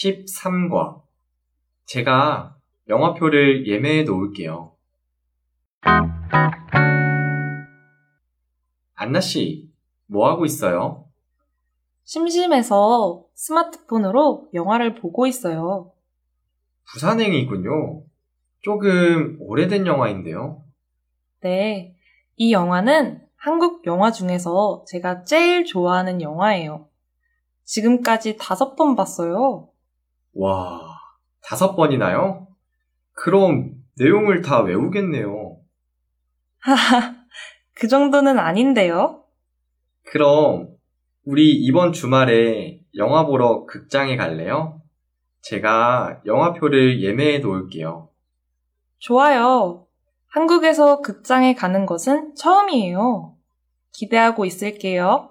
13과. 제가 영화표를 예매해 놓을게요. 안나 씨, 뭐 하고 있어요? 심심해서 스마트폰으로 영화를 보고 있어요. 부산행이군요. 조금 오래된 영화인데요. 네. 이 영화는 한국 영화 중에서 제가 제일 좋아하는 영화예요. 지금까지 다섯 번 봤어요. 와, 다섯 번이나요? 그럼 내용을 다 외우겠네요. 하하, 그 정도는 아닌데요. 그럼 우리 이번 주말에 영화 보러 극장에 갈래요? 제가 영화표를 예매해 놓을게요. 좋아요. 한국에서 극장에 가는 것은 처음이에요. 기대하고 있을게요.